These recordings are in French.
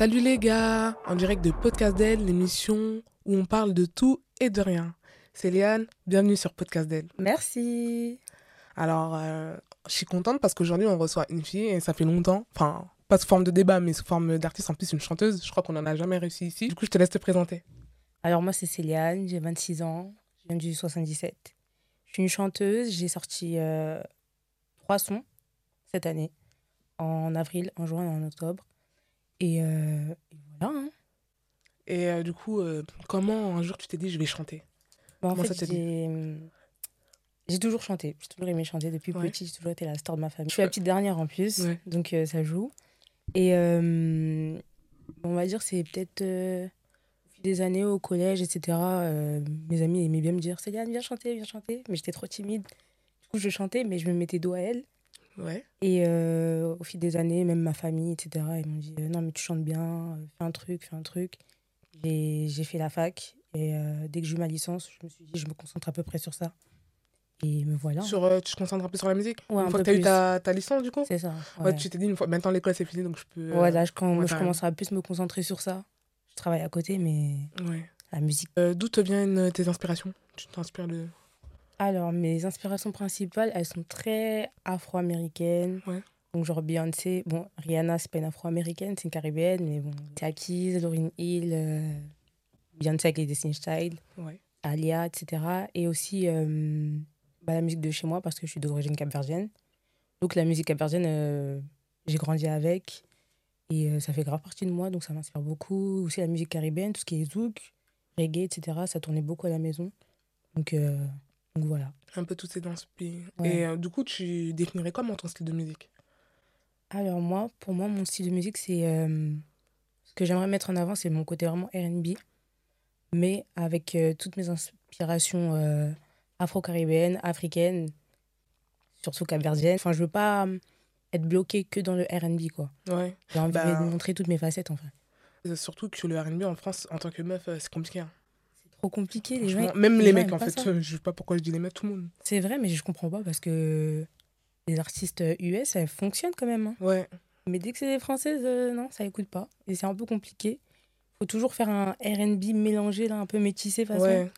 Salut les gars, en direct de Podcast d'elle, l'émission où on parle de tout et de rien. C'est Léane, bienvenue sur Podcast d'elle. Merci. Alors, euh, je suis contente parce qu'aujourd'hui on reçoit une fille et ça fait longtemps, enfin pas sous forme de débat mais sous forme d'artiste, en plus une chanteuse, je crois qu'on n'en a jamais réussi ici. Du coup je te laisse te présenter. Alors moi c'est Céliane, j'ai 26 ans, je viens du 77. Je suis une chanteuse, j'ai sorti euh, trois sons cette année, en avril, en juin et en octobre. Et, euh, et voilà. hein. Et euh, du coup, euh, comment un jour tu t'es dit je vais chanter? En Comment ça j'ai j'ai toujours chanté, j'ai toujours aimé chanter depuis Ouais. petit, j'ai toujours été la star de ma famille. Je suis la petite dernière en plus, Ouais. donc euh, ça joue. Et euh, on va dire c'est peut-être euh, au fil des années au collège, etc. euh, mes amis aimaient bien me dire Céliane, viens chanter, viens chanter. Mais j'étais trop timide. Du coup, je chantais, mais je me mettais dos à elle. Ouais. Et euh, au fil des années, même ma famille, etc., ils m'ont dit euh, Non, mais tu chantes bien, euh, fais un truc, fais un truc. J'ai j'ai fait la fac. Et euh, dès que j'ai eu ma licence, je me suis dit Je me concentre à peu près sur ça. Et me voilà. Sur, euh, tu te concentres un peu sur la musique? Ouais, un Une fois que tu as eu ta, ta licence du coup? C'est ça. Ouais, Ouais. tu t'es dit une fois, maintenant l'école c'est fini donc je peux. Ouais, là, je, quand, je commencerai à plus me concentrer sur ça. Je travaille à côté, mais ouais. la musique. D'où te viennent tes inspirations? Tu t'inspires de. Alors, mes inspirations principales, elles sont très afro-américaines. Ouais. Donc, genre Beyoncé. Bon, Rihanna, c'est pas une afro-américaine, c'est une caribéenne, mais bon. Taki, Lauryn Hill, euh, Beyoncé avec les Destiny's Child, Ouais. Alia, etc. Et aussi euh, bah, la musique de chez moi, parce que je suis d'origine capverdienne. Donc, la musique capverdienne, euh, j'ai grandi avec. Et ça fait grave partie de moi, donc ça m'inspire beaucoup. Aussi la musique caribéenne, tout ce qui est zouk, reggae, etc. Ça tournait beaucoup à la maison. Donc, donc voilà. Un peu toutes ces danses. puis- Ouais. Et euh, du coup, tu définirais comment ton style de musique? Alors moi, pour moi, mon style de musique, c'est... euh, ce que j'aimerais mettre en avant, c'est mon côté vraiment R&B, mais avec euh, toutes mes inspirations afro-caribéennes, africaines, surtout capverdiennes. Enfin, je veux pas être bloquée que dans le R&B, quoi. Ouais. J'ai envie Bah, de montrer toutes mes facettes, en fait. Surtout que le RB en France, en tant que meuf, c'est compliqué. hein. Trop compliqué, les gens... Même les, mecs, en fait. ça. Je sais pas pourquoi je dis les mecs, tout le monde. C'est vrai, mais je comprends pas, parce que les artistes US, elles fonctionnent quand même, hein. Ouais. Mais dès que c'est des françaises, euh, non, ça écoute pas. Et c'est un peu compliqué. Faut toujours faire un RB mélangé, là, un peu métissé, façon. Ouais.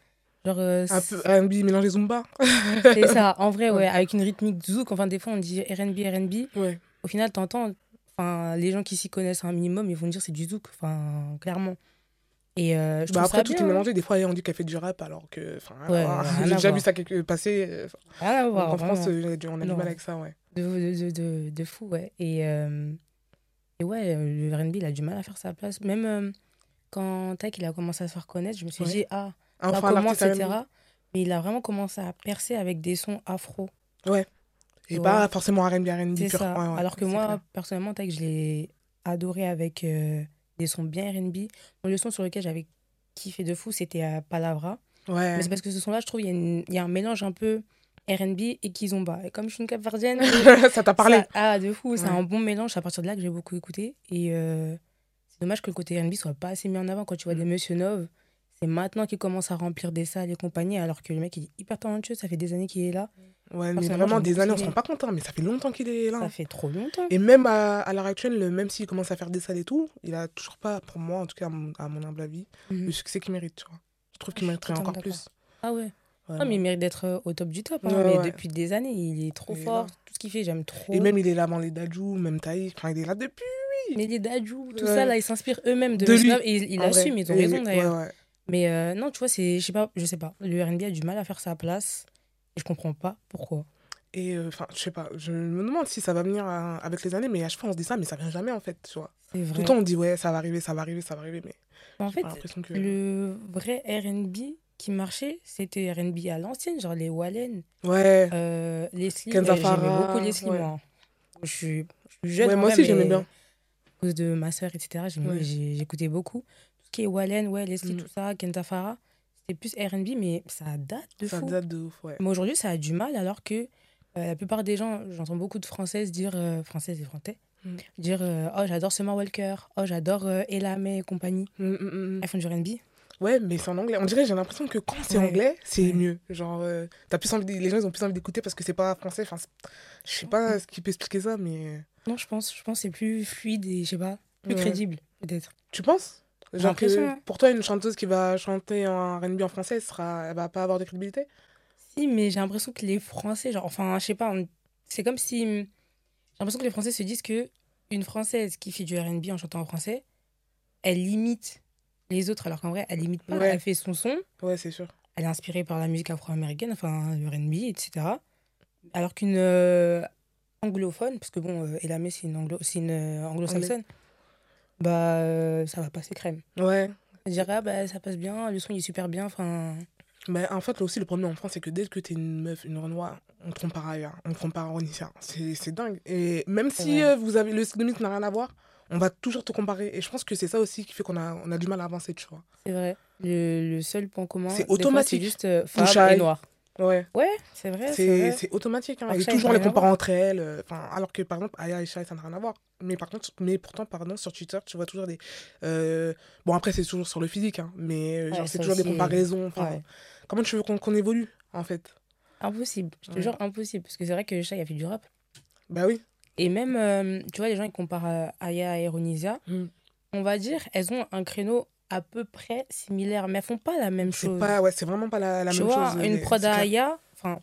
Genre, euh, Un peu RB mélangé Zumba. c'est ça. En vrai, ouais, Ouais. avec une rythmique zouk. Enfin, des fois, on dit RB, RB. Ouais. Au final, t'entends. Enfin, les gens qui s'y connaissent un minimum, ils vont dire c'est du zouk. Enfin, clairement. Et euh, je Bah après, ça tout bien. est mélangé. Des fois, on dit qu'elle fait du rap alors que. Enfin, Ouais, j'ai déjà vu ça quelque passer. euh, en. France, euh, on a du- mal avec ça, ouais. de, de, de, de, de fou, ouais. Et, euh, et ouais, le RB, il a du mal à faire sa place. Même euh, quand Tac, il a commencé à se faire connaître, je me suis Ouais. dit, ah, Enfin, pas comment, etc. R&B. Mais il a vraiment commencé à percer avec des sons afro. Et Ouais. pas forcément RB, RB pur. ça. Alors que moi, clair. personnellement, Tac, je l'ai adoré avec des sons bien RB. Bon, le son sur lequel j'avais kiffé de fou, c'était euh, Palavra. Ouais. Mais c'est parce que ce son-là, je trouve, il y, a y un mélange un peu RB et Kizomba. Et comme je suis une capverdienne, ça t'a parlé. Ça- ah, de fou, c'est Ouais. un bon mélange. C'est à partir de là que j'ai beaucoup écouté. Et euh, c'est dommage que le côté R&B soit pas assez mis en avant. Quand tu vois des Monsieur Nov, c'est maintenant qu'il commence à remplir des salles et compagnie, alors que le mec, il est hyper talentueux. Ça fait des années qu'il est là. Ouais, mais vraiment, des années, on se rend pas compte, hein, mais ça fait longtemps qu'il est là. Ça fait trop longtemps. Et même à, à l'heure actuelle, le- même s'il commence à faire des salles et tout, il a toujours pas, pour moi, en tout cas à mon, à mon humble avis, Mhm. le succès qu'il mérite, tu vois. Je trouve qu'il mériterait encore plus. Ah ouais. Ouais. Non, mais il mérite d'être euh, au top du top. hein. Ouais, mais ouais. depuis des années, il est trop Il fort. Tout ce qu'il fait, j'aime trop. Et même, il est là avant les Dajou, même Taïf, enfin, il est là depuis. Mais les Dajou, tout ça, là, ils s'inspirent eux-mêmes de, De lui. Et ils, ils en vrai. assument, ils ont raison ouais, d'ailleurs. Mais euh, non, tu vois, c'est, je sais pas, je sais pas. Le R&B a du mal à faire sa place. Et je comprends pas pourquoi. Et euh, enfin, je sais pas, je me demande si ça va venir euh, avec les années, mais à chaque fois on se dit ça, mais ça vient jamais en fait, tu vois. Tout le temps on dit ouais, ça va arriver, ça va arriver, ça va arriver, mais En fait, que. le vrai R&B qui marchait, c'était R&B à l'ancienne, genre les Wallen, Ouais, euh, Leslie. Kenza euh, J'aimais beaucoup Leslie, ouais. moi. Je suis, je suis jeune. Ouais, moi aussi, j'aimais mais bien. À cause de ma soeur, etc., Ouais. j'écoutais beaucoup. Qui est Wallen, ouais, Leslie, Mm. tout ça, Kenza Farah, c'était plus R&B, mais ça date de ça fou. date de ouf, ouais. Mais aujourd'hui, ça a du mal, alors que euh, la plupart des gens, j'entends beaucoup de Françaises dire, euh, Françaises et Français, Mm. dire euh, Oh, j'adore Summer Walker, oh, j'adore euh, Ella May et compagnie. Mm, mm, mm. Elles font du R&B. Ouais, mais c'est en anglais. On dirait, j'ai l'impression que quand c'est Ouais. anglais, c'est Ouais. mieux. Genre, t'as plus envie, les gens ils ont plus envie d'écouter parce que c'est pas français. Enfin, je sais pas ce qui peut expliquer ça, mais Non, je pense, je pense que c'est plus fluide et je sais pas, plus Ouais. crédible. peut-être. Tu penses? Genre l'impression, que pour toi, une chanteuse qui va chanter un R&B en français, elle, sera... elle va pas avoir de crédibilité? Si, mais j'ai l'impression que les Français, genre, enfin, je sais pas, on- c'est comme si. J'ai l'impression que les Français se disent que une Française qui fait du RB en chantant en français, elle limite les autres, alors qu'en vrai, elle limite pas. Ouais. Elle fait son son, Ouais, c'est sûr. elle est inspirée par la musique afro-américaine, enfin, le RB, etc. Alors qu'une euh, anglophone, parce que bon, euh, Elamé, c'est une, anglo, c'est une euh, anglo-saxonne, bah, euh, ça va passer crème. Ouais. Elle dirait, ah, bah, ça passe bien, le son il est super bien, enfin. Mais en fait, là aussi, le problème en France, c'est que dès que t'es une meuf, une Renoir, on te compare ailleurs. On te compare à Ronisia. C'est dingue. Et même si Ouais. euh, vous avez le musique n'a rien à voir, on va toujours te comparer. Et je pense que c'est ça aussi qui fait qu'on a, on a du mal à avancer, tu vois. C'est vrai. Le, le seul point commun, C'est automatique. C'est juste euh, femme et noir. Ouais. Ouais, c'est vrai. C'est automatique. Hein. Et toujours les comparer entre elles. euh, alors que par exemple, Aya et Shai, ça n'a rien à voir. Mais par contre, mais pourtant, pardon, sur Twitter, tu vois toujours des. euh, Bon, après, c'est toujours sur le physique, hein, mais euh, Ouais, genre, c'est toujours des comparaisons. Ouais. Comment tu veux qu'on qu'on évolue, en fait? Impossible. Je te Ouais. jure, impossible. Parce que c'est vrai que Shai a fait du rap. Bah oui. Et même, euh, tu vois, les gens, ils comparent Aya et Ronisia. Mm. On va dire, elles ont un créneau à peu près similaire, mais elles font pas la même chose. pas, ouais, c'est vraiment pas la, la tu même vois, chose. une prod à. Aya, enfin,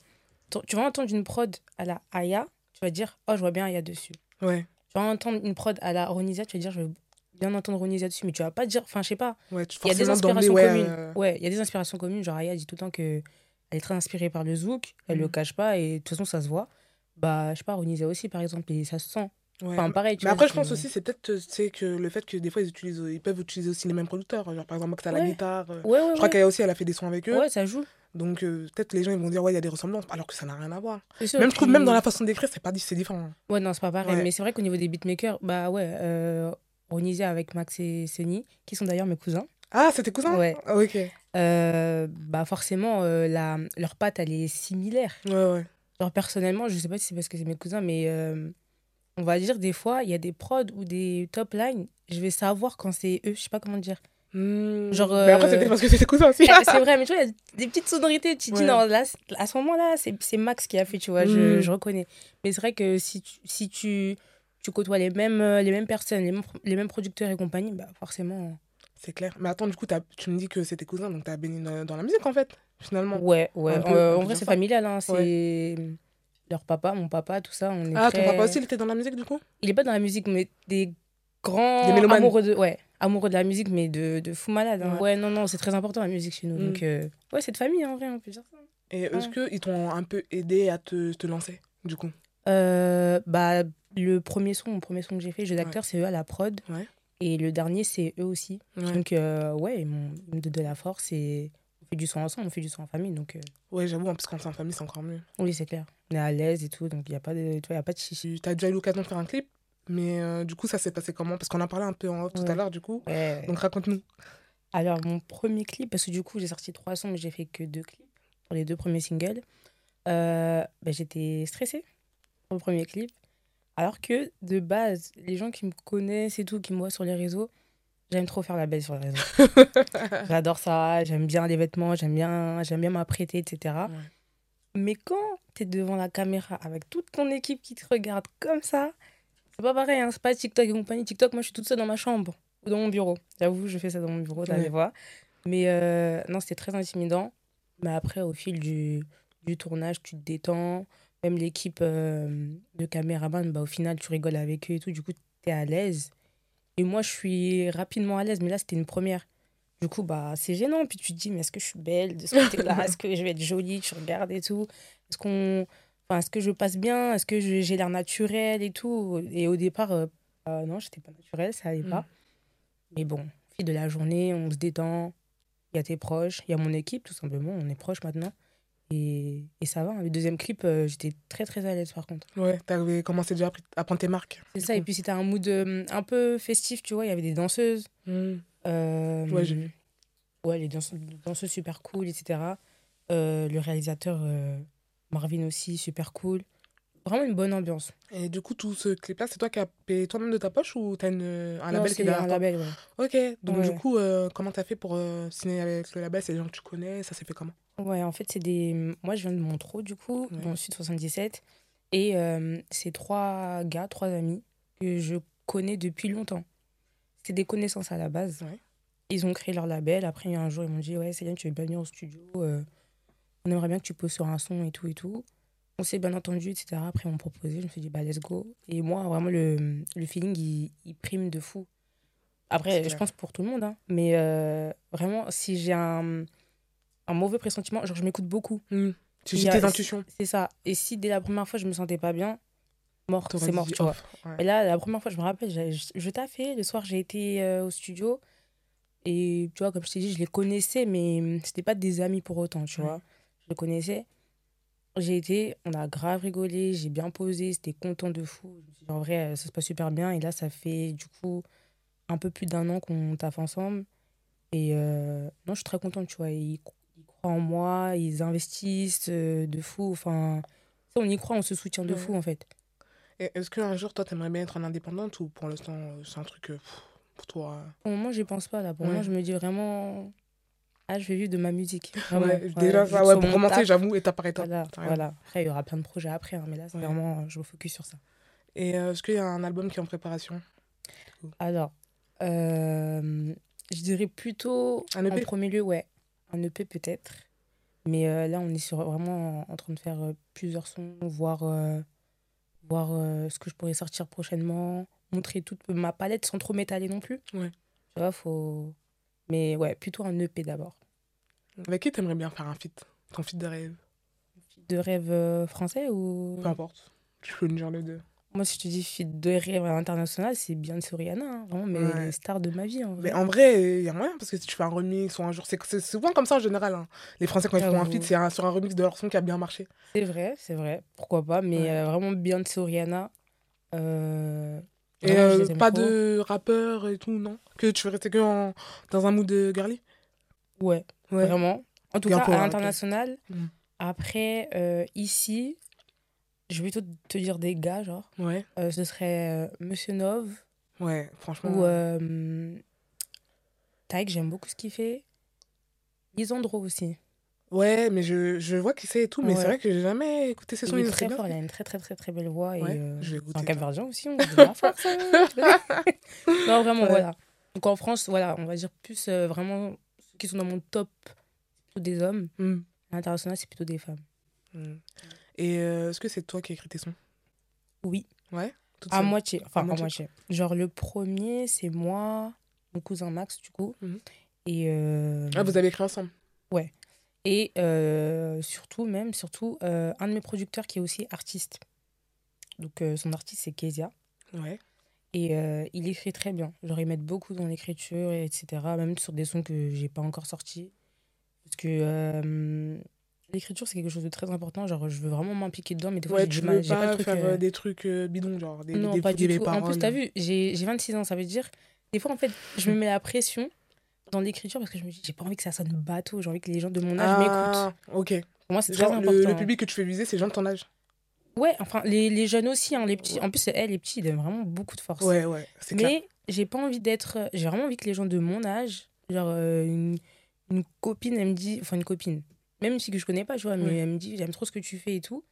tu vas entendre une prod à la Aya, tu vas dire, oh, je vois bien Aya dessus. Ouais, Tu vas entendre une prod à la Ronisia, tu vas dire, je veux bien entendre Ronisia dessus, mais tu vas pas dire, enfin, je sais pas. ouais, Il y a des inspirations ouais, communes. euh, Ouais, il y a des inspirations communes. Genre, Aya dit tout le temps que elle est très inspirée par le zouk, elle le cache pas et de toute façon, ça se voit. Bah, je sais pas, Ronisia aussi, par exemple, et ça se sent. Ouais. Enfin, pareil, tu Mais vois, après, je pense aussi, c'est peut-être euh, c'est que le fait que des fois, ils, utilisent, ils peuvent utiliser aussi les mêmes producteurs. Genre, par exemple, Max à la Ouais. guitare. euh, Ouais, ouais, Je crois ouais. qu'elle aussi, elle a fait des sons avec eux. Ouais, ça joue. Donc, euh, peut-être les gens, ils vont dire, ouais, il y a des ressemblances, alors que ça n'a rien à voir. Sûr, Même, je trouve, même dans la façon d'écrire, c'est pas c'est différent. Ouais, non, c'est pas pareil. Ouais. Mais c'est vrai qu'au niveau des beatmakers, bah ouais, euh, Ronisia avec Max et Seni, qui sont d'ailleurs mes cousins, Ah, c'était cousin Ouais. Ah, Ok. Ouais, euh, bah forcément, euh, la, leur patte, elle est similaire. ouais. Genre, personnellement, je sais pas si c'est parce que c'est mes cousins, mais on va dire des fois, il y a des prods ou des top lines, je vais savoir quand c'est eux, je sais pas comment dire. Hmm. Genre, Mais après, euh, c'était parce que c'était cousin aussi. C'est vrai, mais tu vois, il y a des petites sonorités, tu te dis, non, là, à ce moment-là, c'est c'est Max qui a fait, tu vois, je, Mm. je reconnais. Mais c'est vrai que si tu, si tu, tu côtoies les mêmes, euh, les mêmes personnes, les mêmes, les mêmes producteurs et compagnie, bah forcément. C'est clair. Mais attends, du coup, tu me dis que c'était cousin, donc t'as baigné dans- dans la musique, en fait, finalement. Ouais, ouais. Euh, en vrai, c'est familial, hein, c'est leur papa, mon papa, tout ça. On est Ah, très- ton papa aussi, il était dans la musique, du coup? Il est pas dans la musique, mais des grands Des mélomanes. amoureux de, ouais, amoureux de la musique, mais de, de fou malade. hein. Ouais. Ouais. non, non, c'est très important la musique chez nous. Mm. Donc, euh, ouais, c'est de famille, en vrai, on peut dire ça. Et est-ce qu'ils t'ont un peu aidé à te, te lancer, du coup? Euh, bah, le premier son, mon premier son que j'ai fait, jeu d'acteur, c'est eux à la prod. Et le dernier, c'est eux aussi. Donc, euh, ouais, ils m'ont donnent de la force et fait du son ensemble, on fait du son en famille. Donc, euh, Ouais, j'avoue, en plus, quand c'est en famille, c'est encore mieux. oui, c'est clair. On est à l'aise et tout, donc il n'y a pas de, tu vois, y a pas de chichi. Tu as déjà eu l'occasion de faire un clip, mais euh, du coup, ça s'est passé comment? Parce qu'on en parlait un peu en off tout à l'heure, du coup. Ouais. Donc, raconte-nous. Alors, mon premier clip, parce que du coup, j'ai sorti trois sons, mais j'ai fait que deux clips pour les deux premiers singles. Euh, bah, j'étais stressée pour le premier clip. Alors que, de base, les gens qui me connaissent et tout, qui me voient sur les réseaux, j'aime trop faire la belle sur les réseaux. J'adore ça, j'aime bien les vêtements, j'aime bien, j'aime bien m'apprêter, etc. Ouais. Mais quand tu es devant la caméra avec toute ton équipe qui te regarde comme ça, c'est pas pareil, hein, c'est pas TikTok et compagnie. TikTok, moi je suis toute seule dans ma chambre ou dans mon bureau. J'avoue, je fais ça dans mon bureau, t'as Ouais. voix. Mais euh, non, c'était très intimidant. Mais après, au fil du, du tournage, tu te détends. Même l'équipe euh, de caméraman, bah, au final, tu rigoles avec eux et tout. Du coup, tu es à l'aise. Et moi, je suis rapidement à l'aise. Mais là, c'était une première. Du coup, bah, c'est gênant. Puis tu te dis, mais est-ce que je suis belle de ce côté-là? Est-ce que je vais être jolie? Tu regardes et tout. Est-ce qu'on... Enfin, est-ce que je passe bien? Est-ce que je- j'ai l'air naturelle et tout? Et au départ, euh, bah, non, j'étais pas naturelle, ça allait Mm. pas. Mais bon, au fil de la journée, on se détend. Il y a tes proches, il y a mon équipe, tout simplement. On est proches maintenant. Et, et ça va. hein. Le deuxième clip, euh, j'étais très très à l'aise par contre. Ouais, t'avais commencé déjà à prendre tes marques. C'est ça. Et puis c'était un mood euh, un peu festif, tu vois. Il y avait des danseuses. Euh, Ouais, j'ai vu. Ouais, les danseuses, danseuses super cool, etc. Le réalisateur Marvin aussi, super cool. Vraiment une bonne ambiance. Et du coup, tout ce clip-là, c'est toi qui as payé toi-même de ta poche ou t'as une, un Non, label qui est derrière un toi label, ouais. Ok, donc Ouais. du coup, comment t'as fait pour signer avec le label C'est des gens que tu connais Ça s'est fait comment? Ouais, en fait, c'est des. Moi, je viens de Montreux, du coup, Ouais. dans le sud 77. Et euh, c'est trois gars, trois amis que je connais depuis longtemps. c'était des connaissances à la base. Ouais. Ils ont créé leur label. Après, un jour, ils m'ont dit Ouais, Céline, tu veux bien venir au studio. euh, on aimerait bien que tu poses sur un son et tout et tout. On s'est bien entendu, etc. Après, ils m'ont proposé. Je me suis dit Bah, let's go. Et moi, vraiment, le, le feeling, il, il prime de fou. C'est Après, je pense pour tout le monde. hein. Mais euh, vraiment, si j'ai un, un mauvais pressentiment, genre, je m'écoute beaucoup. Hmm. Y a- tes intuitions. C'est ça. Et si dès la première fois, je me sentais pas bien, mort, c'est mort, tu vois. Ouais. Et là, la première fois, je me rappelle, je, je taffais. Le soir, j'ai été euh, au studio. Et tu vois, comme je t'ai dit, je les connaissais, mais hum, c'était pas des amis pour autant, tu Ouais. vois. Je les connaissais. J'ai été, on a grave rigolé, j'ai bien posé, c'était content de fou. En vrai, euh, ça se passe super bien. Et là, ça fait du coup un peu plus d'un an qu'on taffe ensemble. Et euh, non, je suis très contente, tu vois. Ils croient en moi, ils investissent euh, de fou. Enfin, on y croit, on se soutient de Ouais. fou, en fait. Est-ce qu'un jour, toi, t'aimerais bien être en indépendante ou pour l'instant, euh, c'est un truc euh, pff, pour toi euh, Pour le moment, j'y pense pas là. Pour le Ouais. moment, je me dis vraiment, ah, je vais vivre de ma musique. Vraiment. Ouais, Ouais, déjà, ça, ouais, pour commencer, j'avoue, étape par étape. Voilà, voilà. Après, il y aura plein de projets après, hein, mais là, c'est vraiment, je me focus sur ça. Et euh, est-ce qu'il y a un album qui est en préparation? Alors, euh, je dirais plutôt Un en premier lieu, ouais, un EP peut-être. Mais euh, là, on est sur, vraiment en, en train de faire euh, plusieurs sons, voir, euh, voir ce que je pourrais sortir prochainement, montrer toute ma palette sans trop m'étaler non plus. Ouais. Tu vois, faut. Mais ouais, plutôt un EP d'abord. Avec qui t'aimerais bien faire un feat? Ton feat de rêve? De rêve français ou? Peu importe. Tu peux me dire les deux. Moi, si je te dis feat de rêve à l'international, c'est Beyoncé Rihanna. hein. Vraiment, mais Ouais. les stars de ma vie. En vrai. Mais en vrai, il y a moyen parce que si tu fais un remix ou un jour, c'est souvent comme ça en général. hein. Les Français, quand ils font un feat, c'est sur un remix de leur son qui a bien marché. C'est vrai, c'est vrai. Pourquoi pas. Mais Ouais. euh, vraiment, Beyoncé Rihanna. euh, Et euh, pas trop. de rappeur et tout, non? Que tu veux rester que en- dans un mood de girly? Ouais, Ouais. vraiment. En tout cas, à l'international. Mm. Après, euh, ici, je vais plutôt te dire des gars, genre. Ouais. Euh, ce serait euh, Monsieur Nove Ouais, franchement. ou euh, Taïk, j'aime beaucoup ce qu'il fait. Lisandro aussi. Ouais, mais je, je vois qui c'est et tout, mais c'est vrai que j'ai jamais écouté ses sons. Il est très fort, il a une très très très très belle voix. Ouais, et, euh, je vais écouter. Cap-Verdien aussi, on hein, non, vraiment, Ouais. voilà. Donc en France, voilà, on va dire plus euh, vraiment ceux qui sont dans mon top, plutôt des hommes. Hmm. À l'international, c'est plutôt des femmes. Hmm. Et euh, est-ce que c'est toi qui as écrit tes sons? Oui, Ouais? À moitié. Enfin, À moitié. moitié. Genre le premier, c'est moi, mon cousin Max, du coup. Mhm. Et, euh, Ah, vous avez écrit ensemble? Et euh, surtout, même, surtout, un de mes producteurs qui est aussi artiste. Donc son artiste, c'est Kezia. Ouais. Et il écrit très bien. Genre, ils mettent beaucoup dans l'écriture, et etc. Même sur des sons que j'ai pas encore sortis. Parce que l'écriture, c'est quelque chose de très important. Genre, je veux vraiment m'impliquer dedans, mais des fois, Ouais, j'ai pas pas truc. faire euh, euh, des trucs euh, bidons, genre des, Non, des, pas des du tout. En plus, t'as vu, j'ai j'ai 26 ans. Ça veut dire, des fois, en fait, je me mets la pression dans l'écriture parce que je me dis, j'ai pas envie que ça sonne bateau. J'ai envie que les gens de mon âge m'écoutent. Ah, ok. Pour moi, c'est très important. le, le public que tu fais viser, c'est les gens de ton âge. Ouais, enfin, les, les jeunes aussi, hein, les petits. En plus, elle, les petits, ils donnent vraiment beaucoup de force. Ouais, ouais, c'est clair. Mais j'ai pas envie d'être. J'ai vraiment envie que les gens de mon âge, genre euh, une, une copine, elle me dit. Enfin, une copine, même fille que je connais pas, tu vois, mais elle me dit j'aime trop ce que tu fais et tout.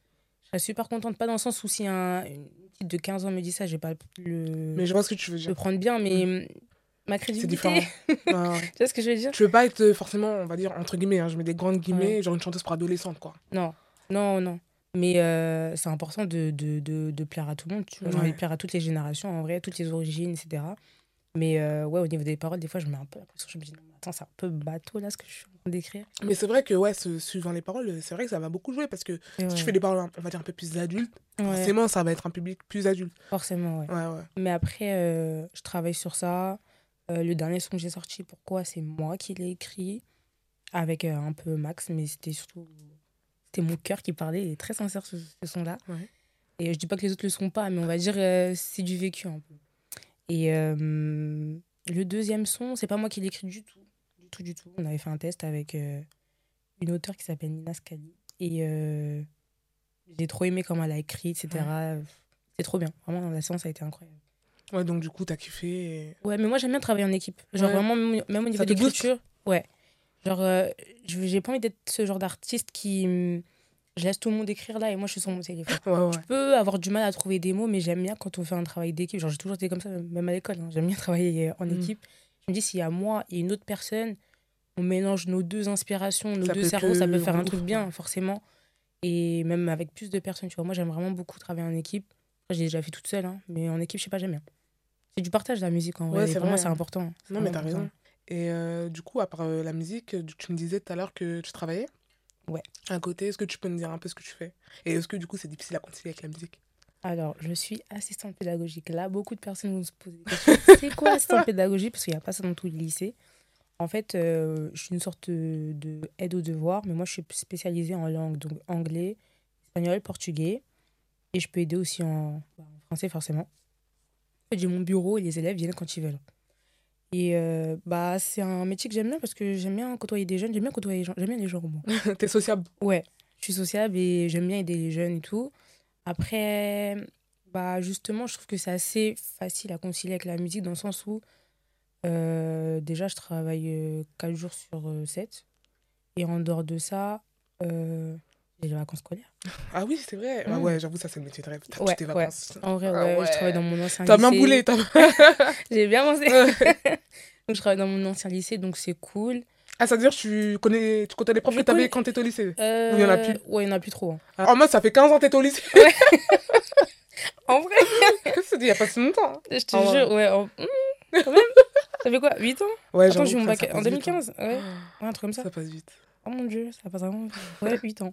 Je serais super contente. Pas dans le sens où si un, une petite de 15 ans me dit ça, je vais pas le, Mais je vois ce que tu veux le dire. prendre bien, mais ma C'est crédibilité. différent. Ah, ouais. tu vois ce que je veux dire? Tu veux pas être forcément, on va dire, entre guillemets, hein, je mets des grandes guillemets, Ouais. genre une chanteuse pour adolescente, quoi. Non, non, non. Mais euh, c'est important de, de, de, de plaire à tout le monde. Tu vois. J'ai envie Ouais. de plaire à toutes les générations, en vrai, toutes les origines, etc. Mais euh, ouais, au niveau des paroles, des fois, je mets un peu l'impression. Je me dis, attends, c'est un peu bateau là ce que je suis en train d'écrire. Mais c'est vrai que, ouais, ce- suivant les paroles, c'est vrai que ça va beaucoup jouer parce que si tu fais des paroles, on va dire, un peu plus adultes, Ouais, forcément, ça va être un public plus adulte. forcément, ouais. Mais après, euh, je travaille sur ça. Euh, le dernier son que j'ai sorti, pourquoi C'est moi qui l'ai écrit, avec un peu Max, mais c'était surtout. C'était mon cœur qui parlait, il est très sincère ce, ce son-là. Et je dis pas que les autres le sont pas, mais on va dire c'est du vécu un peu. Et euh, le deuxième son, c'est pas moi qui l'ai écrit du tout. Du tout, du tout. On avait fait un test avec euh, une auteure qui s'appelle Nina Scali. Et euh, j'ai trop aimé comment elle a écrit, etc. C'est trop bien. Vraiment, la séance a été incroyable. Ouais, donc du coup, t'as kiffé. et- Ouais, mais moi j'aime bien travailler en équipe. Genre Ouais. vraiment, même au niveau de l'écriture. Ouais. Genre, euh, j'ai pas envie d'être ce genre d'artiste qui. Je laisse tout le monde écrire là et moi je suis sur mon téléphone. Ouais, ouais. Je peux avoir du mal à trouver des mots, mais j'aime bien quand on fait un travail d'équipe. Genre, j'ai toujours été comme ça, même à l'école. hein. J'aime bien travailler en Mm. équipe. Je me dis, s'il y a moi et une autre personne, on mélange nos deux inspirations, nos Ça deux cerveaux, ça peut faire un truc bien, forcément. Et même avec plus de personnes, tu vois. Moi, j'aime vraiment beaucoup travailler en équipe. J'ai déjà fait toute seule, hein, mais en équipe, je sais pas, j'aime bien. C'est du partage, la musique, en vrai. Ouais, pour moi, c'est hein. important. Non, mais t'as raison. Et euh, du coup, à part euh, la musique, euh, tu me disais tout à l'heure que tu travaillais? Ouais. À côté, est-ce que tu peux me dire un peu ce que tu fais? Et est-ce que du coup, c'est difficile à concilier avec la musique? Alors, je suis assistante pédagogique. Là, beaucoup de personnes vont se poser des questions. C'est quoi assistante pédagogique? Parce qu'il n'y a pas ça dans tous les lycées. En fait, euh, je suis une sorte de, de aide aux devoirs, mais moi, je suis spécialisée en langue, donc anglais, espagnol, portugais. Et je peux aider aussi en, bah, en français, forcément. En fait, j'ai mon bureau et les élèves viennent quand ils veulent. Et euh, bah, c'est un métier que j'aime bien parce que j'aime bien côtoyer des jeunes, j'aime bien côtoyer les gens, j'aime bien les gens au moins. T'es sociable Ouais, je suis sociable et j'aime bien aider les jeunes et tout. Après, bah justement, je trouve que c'est assez facile à concilier avec la musique dans le sens où euh, déjà je travaille 4 jours sur 7 et en dehors de ça, euh, j'ai les vacances scolaires. Ah oui, c'est vrai. Ah Mm. ouais, j'avoue, ça, c'est le métier de rêve. T'as Ouais, toutes tes ouais. vacances. En vrai, Ah ouais, ouais. je travaille dans mon ancien T'as lycée. bien boulé. T'as... J'ai bien pensé. donc je travaille dans mon ancien lycée, donc c'est cool. Ah, ça veut dire que tu connais, tu connais les profs Je que t'avais connais- quand t'étais au lycée? Euh, Il y en a plus? Ouais, il y en a plus trop. hein. En mode, ça fait 15 ans que t'étais au lycée? En vrai, c'est il y a pas si longtemps. hein. je te Ah ouais. jure, ouais. en- Hmm, quand même. Ça fait quoi 8 ans? Ouais, Attends, j'ai mon que bac en passe vite, hein. 2015. Ouais, ouais, un truc comme ça. Ça passe vite. Oh mon dieu, ça passe vraiment. Ouais, 8 ans.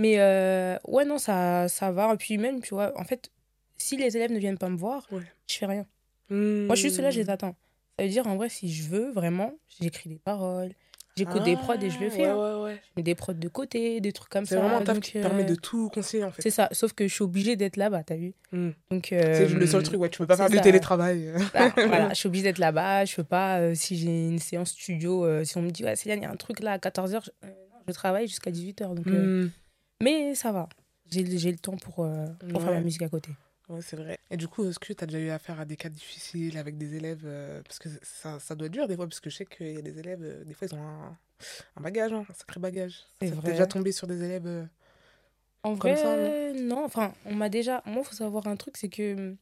Mais euh, ouais, non, ça, ça va. Et puis même, tu vois, en fait, si les élèves ne viennent pas me voir, Ouais. je fais rien. Moi, je suis juste là, je les attends. Ça veut dire, en vrai, si je veux vraiment, j'écris des paroles, j'écoute des prods et je le fais. Ouais, hein. ouais, ouais. Je mets des prods de côté, des trucs comme C'est ça. vraiment un taf qui euh, permet de tout concilier en fait. C'est ça, sauf que je suis obligée d'être là-bas, t'as vu Hmm. Donc, C'est le euh, seul truc, ouais. Tu peux pas c'est faire du télétravail. Ah, voilà, je suis obligée d'être là-bas. Je peux pas, euh, si j'ai une séance studio, si on me dit, ouais, Céline, il y a un truc là à 14h, je, travaille jusqu'à 18h. Donc, Hmm. Mais ça va. J'ai le temps pour, euh, pour faire la musique à côté. Ouais, c'est vrai. Et du coup, est-ce que tu as déjà eu affaire à des cas difficiles avec des élèves euh, Parce que ça, ça doit être dur des fois, parce que je sais qu'il y a des élèves, euh, des fois, ils ont un, un bagage, hein, un sacré bagage. C'est vrai. déjà tombé sur des élèves euh, En Comme vrai, ça, non. Enfin, on m'a déjà. Moi, il faut savoir un truc, c'est que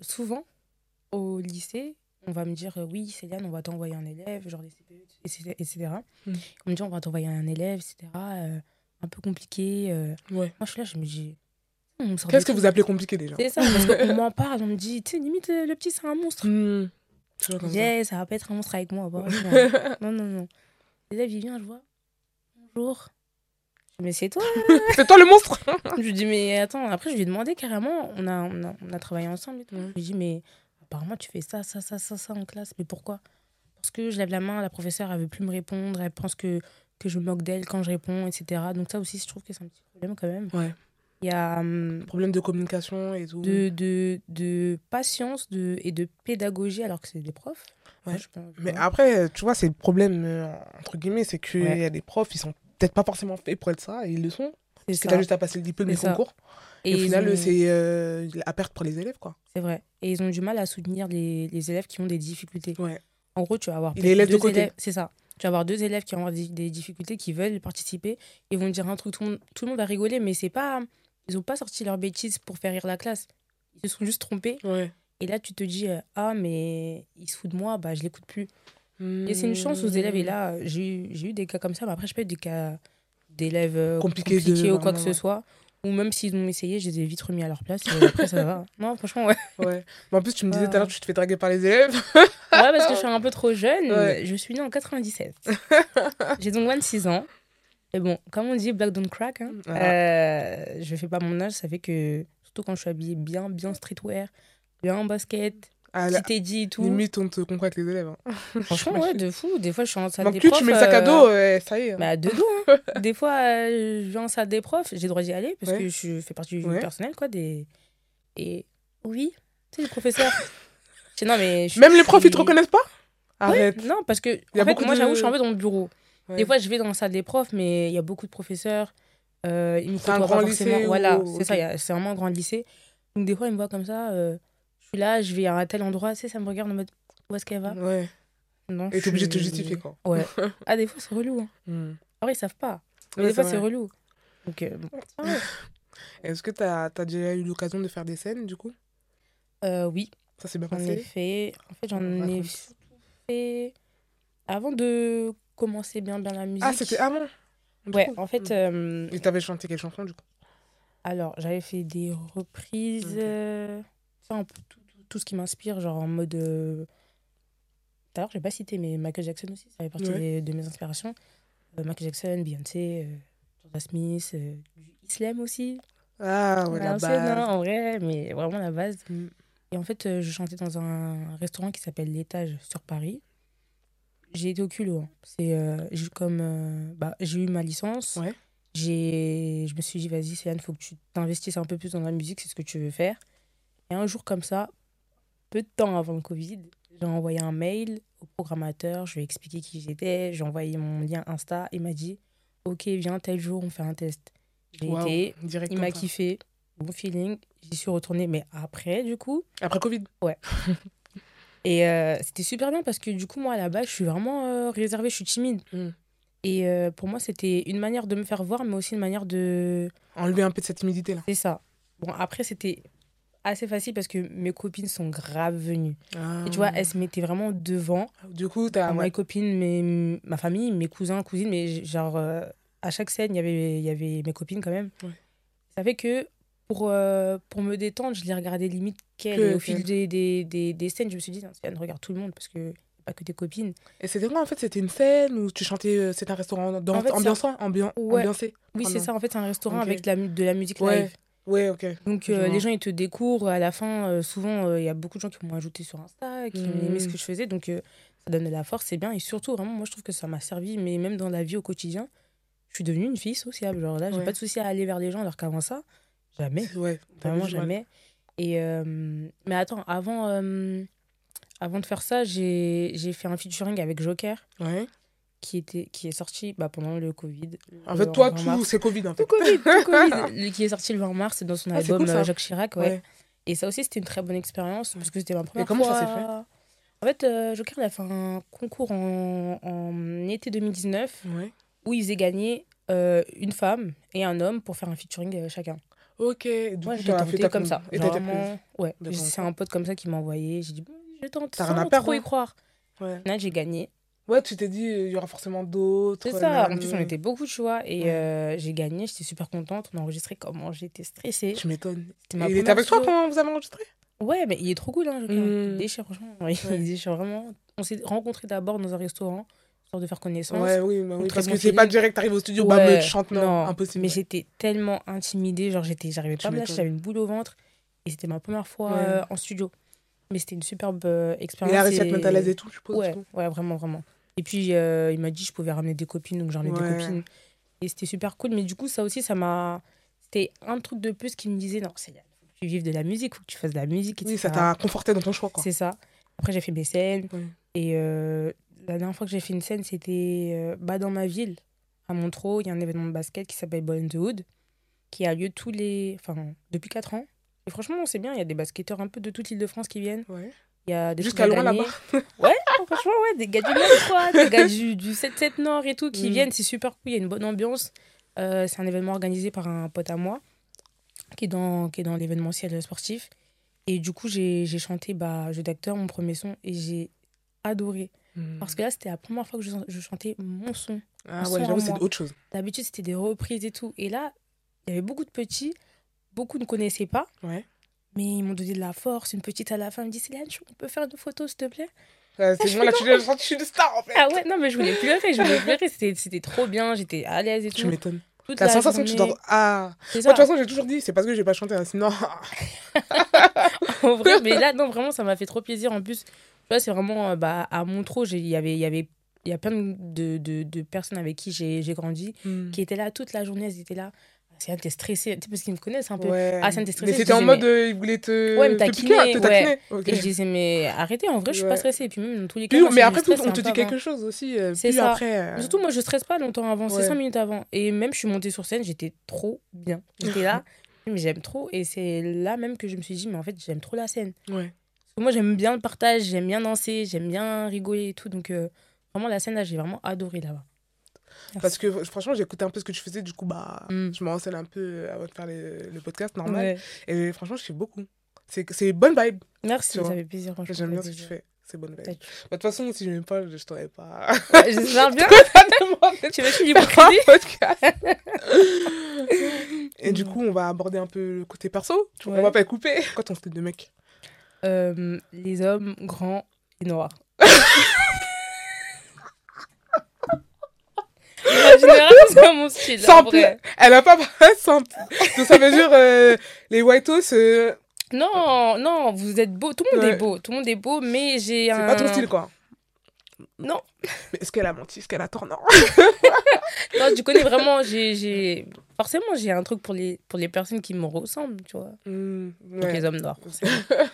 souvent, au lycée, on va me dire oui, Céliane, on va t'envoyer un élève, genre des CPE, etc. etc. Mm. On me dit on va t'envoyer un élève, etc. un peu compliqué. euh. Ouais. Moi, je suis là, je me dis. Qu'est-ce que vous appelez compliqué déjà C'est ça, parce qu'on m'en parle, on me dit, tu sais, limite, euh, le petit, c'est un monstre. Toujours comme ça. Yeah, ça va pas être un monstre avec moi. bah, non, non, non. L'élève, il vient, je vois. Bonjour. Je dis, Mais c'est toi C'est toi le monstre Je lui dis, mais attends, après, je lui ai demandé carrément, on a, on a, on a travaillé ensemble et tout. Je lui ai dit, mais apparemment, tu fais ça, ça, ça, ça, ça en classe, mais pourquoi? Parce que je lève la main, la professeure, elle veut plus me répondre, elle pense que, que je me moque d'elle quand je réponds, etc. Donc, ça aussi, je trouve que c'est un petit problème quand même. Ouais. Il y a hum, Problème de communication et tout. de, de, de patience de, et de pédagogie alors que c'est des profs. Ouais. Pense- Mais ouais. après, tu vois, c'est le problème, euh, entre guillemets, c'est qu'il Ouais. y a des profs, ils sont peut-être pas forcément faits pour être ça, et ils le sont. c'est Parce que ça. t'as juste à passer le diplôme et concours. Et, Et au final, ont- c'est euh, à perte pour les élèves, quoi. C'est vrai. Et ils ont du mal à soutenir les, les élèves qui ont des difficultés. Ouais. En gros, tu vas avoir laissent de côté. C'est ça. Tu vas avoir deux élèves qui ont des, des difficultés, qui veulent participer. Ils vont dire un truc, tout le monde, tout le monde va rigoler, mais c'est pas. Ils n'ont pas sorti leur bêtise pour faire rire la classe. Ils se sont juste trompés. Ouais. Et là, tu te dis, euh, ah, mais il se fout de moi, bah, je l'écoute plus. Et c'est une chance aux élèves. Mmh. Et là, j'ai eu, des cas comme ça, mais après, je peux être des cas d'élèves euh, Compliqués compliqués, de- ou quoi que ce soit. Ou même s'ils ont essayé, je les ai vite remis à leur place. Et après, ça va. Non, franchement, ouais. Ouais. Mais en plus, tu me disais tout à l'heure que tu te fais draguer par les élèves. Ouais, parce que je suis un peu trop jeune. Ouais. Je suis née en 97. J'ai donc 26 ans. Et bon, comme on dit, Black Don't Crack. Hein, Voilà. euh, je fais pas mon âge, ça fait que, surtout quand je suis habillée bien, bien streetwear, bien en basket, À la petit teddy et tout. limite, on te comprend avec les élèves. hein. Franchement, ouais, de fou. Des fois, je suis en salle Donc, des plus profs. tu mets le sac à euh, dos, ouais, ça y est. hein. bah, de dos. hein. des fois, euh, je vais en salle des profs, j'ai le droit d'y aller parce Ouais. que je fais partie du Ouais. personnel, quoi. Des... Et oui, tu sais, les professeurs. Non, mais je- Même les je profs, ils te reconnaissent pas? Ouais, Arrête. non, parce que y a en fait, moi, de- j'avoue, je suis un peu dans le bureau. Ouais. Des fois, je vais dans la salle des profs, mais il y a beaucoup de professeurs. Euh, ils me C'est un grand lycée Voilà, c'est ça, c'est vraiment un grand lycée. Donc, des fois, ils me voient comme ça. Suis là, je vais à tel endroit, tu sais, ça me regarde en mode où est-ce qu'elle va Ouais. Non, Et t'es obligé de te suis- justifier, quoi. Ouais. Ah, des fois, c'est relou. Hein. Hmm. Ah, oui, ils savent pas. Mais Ouais, des fois, c'est relou. Donc, euh, bon. Est-ce que tu as, déjà eu l'occasion de faire des scènes, du coup? Euh, oui, Ça s'est bien j'en ai passé? fait. En fait, j'en ai fait avant de commencer bien, bien la musique. Ah, c'était avant du Ouais, coup en fait, Mm. euh, Et t'avais chanté quelle chanson, du coup? Alors, j'avais fait des reprises. Ok. euh, ça, un peu tout, tout- ce qui m'inspire, genre en mode. euh, D'ailleurs, je n'ai pas cité, mais Michael Jackson aussi, ça fait partie Ouais. de mes inspirations. Euh, Michael Jackson, Beyoncé, euh, Jordan Smith, euh, Islam aussi. Ah, ouais, la base. en vrai, mais vraiment la base. Et en fait, euh, je chantais dans un restaurant qui s'appelle L'Étage sur Paris. J'ai été au culot. hein. C'est euh, j'ai comme euh, bah, j'ai eu ma licence. Ouais. J'ai je me suis dit vas-y Céline, faut que tu t'investisses un peu plus dans la musique, c'est ce que tu veux faire. Et un jour comme ça, peu de temps avant le Covid, j'ai envoyé un mail au programmateur, je lui ai expliqué qui j'étais, j'ai envoyé mon lien Insta, il m'a dit OK, viens tel jour, on fait un test. J'ai été, il m'a kiffé, bon feeling, j'y suis retournée mais après du coup Après Covid et euh, c'était super bien parce que du coup, moi, à la base, je suis vraiment euh, réservée, je suis timide. Mm. Et euh, pour moi, c'était une manière de me faire voir, mais aussi une manière de... Enlever un peu de cette timidité-là. C'est ça. Bon, après, c'était assez facile parce que mes copines sont grave venues. Et tu vois, elles se mettaient vraiment devant. Du coup, t'as... Mes Ah. ouais. copines, mes, ma famille, mes cousins, cousines, mais genre, euh, à chaque scène, il y avait- il y avait mes copines quand même. Ouais. Ça fait que pour, euh, pour me détendre, je les regardais limite qu'elles. Que au fil des, des, des, des scènes, je me suis dit, Céline, regarde tout le monde parce que pas que tes copines. Et c'était quoi, en fait C'était une scène où tu chantais... euh, C'était un restaurant dans... En fait, ambian... Ouais. ambiancé Oui, c'est ça. En fait, c'est un restaurant avec de la, mu- de la musique Ouais. live. Ouais, ok. Donc, euh, les gens, ils te découvrent. À la fin, euh, souvent, euh, il y a beaucoup de gens qui m'ont ajouté sur Insta, qui Mhm. aimaient ce que je faisais. Donc, ça donne de la force, c'est bien. Et surtout, vraiment, moi, je trouve que ça m'a servi. Mais même dans la vie au quotidien, je suis devenue une fille sociable. Genre là, j'ai Ouais. pas de souci à aller vers les gens, alors qu'avant ça, jamais. Ouais. Vraiment jamais. Et, mais attends, avant, avant de faire ça, j'ai j'ai fait un featuring avec Joker, Ouais. Qui, était, qui est sorti bah, pendant le Covid. En fait, toi, 20 tout, c'est Covid, en fait. Tout Covid, tout Covid. Qui est sorti le 20 mars dans son Ah, album cool, ça. euh, Jacques Chirac. Ouais. Ouais. Et ça aussi, c'était une très bonne expérience parce que c'était ma première comment ça fois. s'est fait En fait, euh, Joker il a fait un concours en, en été 2019 Ouais. où il faisait gagner euh, une femme et un homme pour faire un featuring euh, chacun. Ok. Du Moi, coup, j'ai t'as fait tenté ta comme com- ça. Et vraiment, ouais. C'est un pote comme ça qui m'a envoyé. J'ai dit, je tente T'as sans rien à perdre, trop y hein. croire. Ouais. Final, j'ai gagné. Ouais, tu t'es dit, il y aura forcément d'autres. C'est ça. En plus, on était beaucoup, tu vois. Et Ouais. euh, j'ai gagné. J'étais super contente. On a enregistré comment j'étais stressée. Tu ma Et il était avec toi quand vous avez enregistré? Ouais, mais il est trop cool, hein, Joker. Mm. Il déchire, franchement. Ouais. Il déchire vraiment. On s'est rencontrés d'abord dans un restaurant, histoire de faire connaissance. Ouais, oui, bah oui, parce bon que c'est pas direct, t'arrives au studio, Ouais, bah me chante, non, impossible. Mais j'étais tellement intimidée, genre j'étais, j'arrivais Tu pas à me lâcher, j'avais une boule au ventre. Et c'était ma première fois euh, en studio. Mais c'était une superbe euh, Il expérience. a réussi à te et- mettre à l'aise et tout, je suppose. Ouais, ouais, vraiment, vraiment. Et puis euh, il m'a dit je pouvais ramener des copines, donc j'ai ramené Ouais. des copines. Et c'était super cool. Mais du coup, ça aussi, ça m'a. C'était un truc de plus qui me disait non, c'est faut que tu vives de la musique, faut que tu fasses de la musique, etc. Oui, ça t'a conforté dans ton choix, quoi. C'est ça. Après, j'ai fait mes scènes. Et euh, la dernière fois que j'ai fait une scène, c'était euh, bah, dans ma ville, à Montreux. Il y a un événement de basket qui s'appelle Ball in the Hood, qui a lieu tous les. Enfin, depuis 4 ans. Et franchement, c'est bien. Il y a des basketteurs un peu de toute l'île de France qui viennent. Ouais. Il y a des Jusqu'à loin, là-bas. Ouais, franchement, ouais. Des gars du Nord, quoi. Des gars du, du 7-7 Nord et tout qui Mm. viennent. C'est super cool. Il y a une bonne ambiance. Euh, c'est un événement organisé par un pote à moi qui est dans, qui est dans l'événementiel sportif. Et du coup, j'ai j'ai chanté bah, Jeu d'acteur, mon premier son, et j'ai adoré. Hmm. Parce que là, c'était la première fois que je, je chantais mon son. Ah son ouais, j'avoue, c'est autre chose. D'habitude, c'était des reprises et tout. Et là, il y avait beaucoup de petits. Beaucoup ne connaissaient pas. Ouais. Mais ils m'ont donné de la force. Une petite à la fin me dit Céline, on peut faire une photo, s'il te plaît? C'est moi, là, tu je suis une star, en fait. Ah ouais, non, mais je voulais pleurer. Je voulais pleurer. C'était trop bien. J'étais à l'aise et Tu tout. m'étonnes. Toute La la sensation que tu t'en... Ah Moi, de toute façon, j'ai toujours dit, c'est parce que j'ai pas chanté, hein, sinon... en vrai, mais là, non, vraiment, ça m'a fait trop plaisir. En plus, tu vois, c'est vraiment euh, bah, à Montreux, il y avait, y avait, il y a plein de, de, de personnes avec qui j'ai j'ai grandi Hmm. qui étaient là toute la journée. Elles étaient là. C'est t'es stressée, tu sais, parce qu'ils me connaissent un peu. Ouais. Ah, me stressait, Mais c'était en disais, mode, mais- euh, ils voulaient te, Ouais, me te piquer, taquiner, te ouais. Et je disais, mais arrêtez, en vrai, je suis pas stressée. Et puis même, dans tous les cas, moi, mais après, tout, stresse, on te dit quelque chose aussi. euh, C'est ça. après... euh, Surtout, moi, je stresse pas longtemps avant, c'est Ouais. 5 minutes avant. Et même, je suis montée sur scène, j'étais trop bien. J'étais là, mais j'aime trop. Et c'est là même que je me suis dit, mais en fait, j'aime trop la scène. Ouais. Moi, j'aime bien le partage, j'aime bien danser, j'aime bien rigoler et tout. Donc, euh, vraiment, la scène, là, j'ai vraiment adoré là-bas. Parce que franchement, j'ai écouté un peu ce que tu faisais, du coup, bah, Mm. je me renseigne un peu avant de faire le, le podcast normal. Ouais. Et franchement, je kiffe beaucoup. C'est c'est bonne vibe. Merci, ça fait plaisir. J'aime bien ce que tu fais. C'est bonne vibe. Bah, De toute façon, si je n'aime pas, je t'aurais pas. Ouais, J'espère bien. Tu Faire un l'hypocrisie podcast. Et du coup, on va aborder un peu le côté perso. Tu vois, On Ouais. va pas couper. Quoi ton style de mec? Euh, Les hommes grands et noirs. En c'est mon style. Elle a pas simple. Donc ça veut dire euh, les whitos, euh, Non, non, vous êtes beau. Tout le monde Ouais. est beau. Tout le monde est beau, mais j'ai c'est un. pas ton style quoi. Non. Mais est-ce qu'elle a menti? Est-ce qu'elle a tort? Non. Non, tu connais vraiment. J'ai... Forcément, j'ai un truc pour les, pour les personnes qui me ressemblent, tu vois. Donc ouais. les hommes noirs. forcément.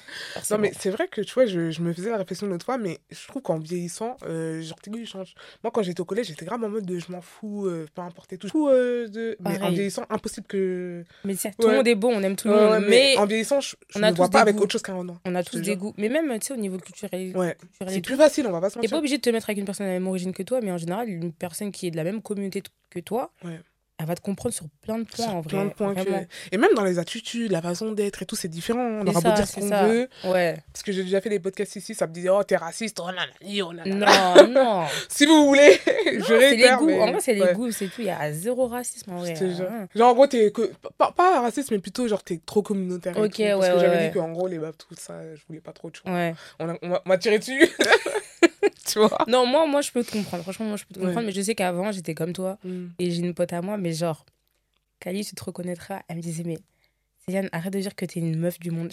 Non, mais c'est vrai que tu vois, je, je me faisais la réflexion l'autre fois, mais je trouve qu'en vieillissant, euh, genre, tes goûts, changent. Moi, quand j'étais au collège, j'étais grave en mode de je m'en fous, euh, peu importe et tout. Euh, de... Mais en vieillissant, impossible que. Mais c'est- tout Ouais. le monde est beau, on aime tout le Ouais, monde. ouais, mais en vieillissant, je, je on a me vois pas des avec goûts. autre chose qu'un Renoir. on a tous des goûts. Mais même, tu sais, au niveau culturel. Ouais. C'est plus facile, on va pas se T'es mentir. pas obligé de te mettre avec une personne de la même origine que toi, mais en général, une personne qui est de la même communauté que toi, Ouais. Elle va te comprendre sur plein de points Sur en vrai. plein de points que- vraiment. Et même dans les attitudes, la façon d'être et tout, c'est différent. On aura beau dire ce qu'on veut. Ouais. Parce que j'ai déjà fait des podcasts ici, ça me disait, oh, t'es raciste, oh nanani, oh nanana. Non, non. Si vous voulez, Non, je c'est les réitère. goûts. mais- En vrai, c'est les ouais. goûts, c'est tout. Il y a zéro racisme en vrai. Hein. Genre, en gros, t'es. que- Pas, pas raciste, mais plutôt, genre, t'es trop communautaire. Ok, tout, parce ouais, que ouais, j'avais ouais. dit qu'en gros, les babes, tout ça, je voulais pas trop, tu vois. Ouais. On, a- on m'a- tiré dessus. tu vois. Non, moi, moi, je peux te comprendre. Franchement, moi, je peux te Ouais. comprendre. Mais je sais qu'avant, j'étais comme toi. Mm. Et j'ai une pote à moi, mais genre, Kali, tu te reconnaîtras. Elle me disait, mais Céliane, arrête de dire que t'es une meuf du monde.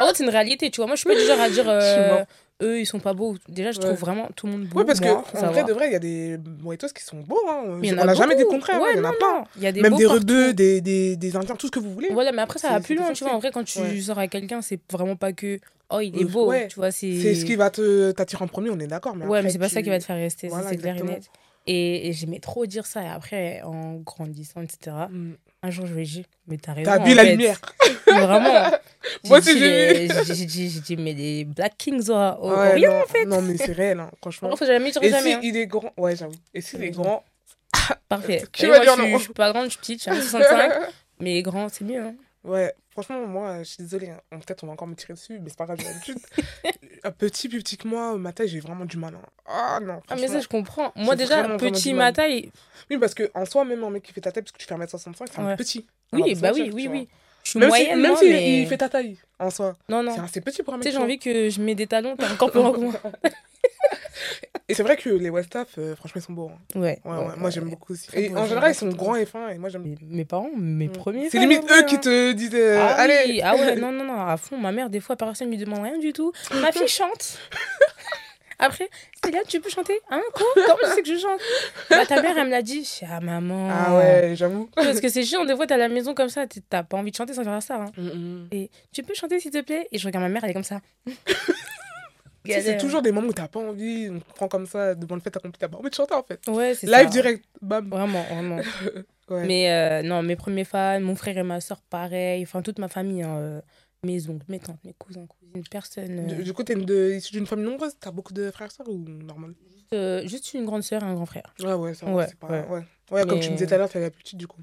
En fait, c'est une réalité, tu vois. Moi, je suis pas du genre à dire, euh, eux, ils sont pas beaux. Déjà, je Ouais. trouve vraiment tout le monde beau. Ouais, parce que, moi, faut en vrai, de vrai, il y a des mojitos qui sont beaux. Hein. Y en on a n'a jamais dit le beaucoup. contraire. Ouais, il y en a y a des Même des rebeux, des, des, des indiens, tout ce que vous voulez. Voilà, mais après, ça va plus loin, tu vois. En vrai, quand tu Ouais. sors avec quelqu'un, c'est vraiment pas que, oh, il est Euh, beau, ouais. tu vois. C'est ce qui va te- t'attirer en premier, on est d'accord. Mais Ouais, après, mais c'est pas tu- ça qui va te faire rester, Voilà, c'est clair et net. Et, et j'aimais trop dire ça. Et après, en grandissant, etc., Mm. un jour, je lui ai dit, mais t'as raison. T'as vu la fait. lumière. Vraiment. Moi J'ai aussi, dit, j'ai les- j'ai- j'ai dit, j'ai dit, mais les Black Kings aura au Ouais, rien, non, en fait. Non, mais c'est réel, hein, franchement. En faut jamais dire Et jamais. si hein. il est grand, ouais, j'avoue. Et s'il est grand, Parfait. Qui Et va moi, dire je, suis, non je suis pas grande, je suis petite, je suis à 1,65. mais grand, c'est mieux. Hein. Ouais, franchement, moi, je suis désolée. hein. Peut-être on va encore me tirer dessus, mais c'est pas grave, j'ai l'habitude. Un petit, plus petit que moi, ma taille, j'ai vraiment du mal. hein. Ah non, Ah, mais ça, je comprends. Moi, déjà, vraiment, petit, ma taille. Oui, parce qu'en soi, même un mec qui fait ta taille, parce que tu fais 1m65, c'est un petit. Oui, bah oui, tu oui, oui. Je suis Même moyenne, si, même si mais... il fait ta taille, en soi. Non, non. C'est assez petit pour un Tu mec. sais, j'ai tu envie que je mets des talons, t'es encore plus grand que moi. Et c'est vrai que les Westaf, euh, franchement, ils sont beaux. hein. Ouais. Ouais, ouais, moi, j'aime beaucoup aussi. Et en général, ils sont grands et fins, et moi, j'aime Mes, parents, mes Mm. premiers. C'est limite vrai, eux qui te disaient, euh, Ah, allez. oui. ah ouais, non, non, non, à fond. Ma mère, des fois, personne ne lui demande rien du tout. Ma fille chante. Après, Célia, tu peux chanter Hein, quoi Comment tu sais que je chante? Bah, Ta mère, elle me l'a dit. Ah, maman. Ah ouais, j'avoue. Parce que c'est chiant, des fois, t'es à la maison comme ça, t'as pas envie de chanter sans faire ça. Hein. Mm, Et tu peux chanter, s'il te plaît? Et je regarde ma mère, elle est comme ça. C'est toujours des moments où t'as pas envie, on te prend comme ça devant le fait accompli, t'as pas envie de chanter en fait. Ouais, c'est Live ça. direct, bam. Vraiment, vraiment. Ouais. Mais euh, non, mes premiers fans, mon frère et ma soeur, pareil. Enfin, toute ma famille. hein, euh, mes oncles, mes tantes, mes cousins, cousines, personne. Du, euh, du coup, t'es issue d'une famille nombreuse, t'as beaucoup de frères et sœurs ou normal? Euh, juste une grande sœur et un grand frère. Ouais, ouais, ça Ouais, c'est pas. ouais. Ouais, ouais. comme tu me disais tout à l'heure, t'es la plus petite du coup.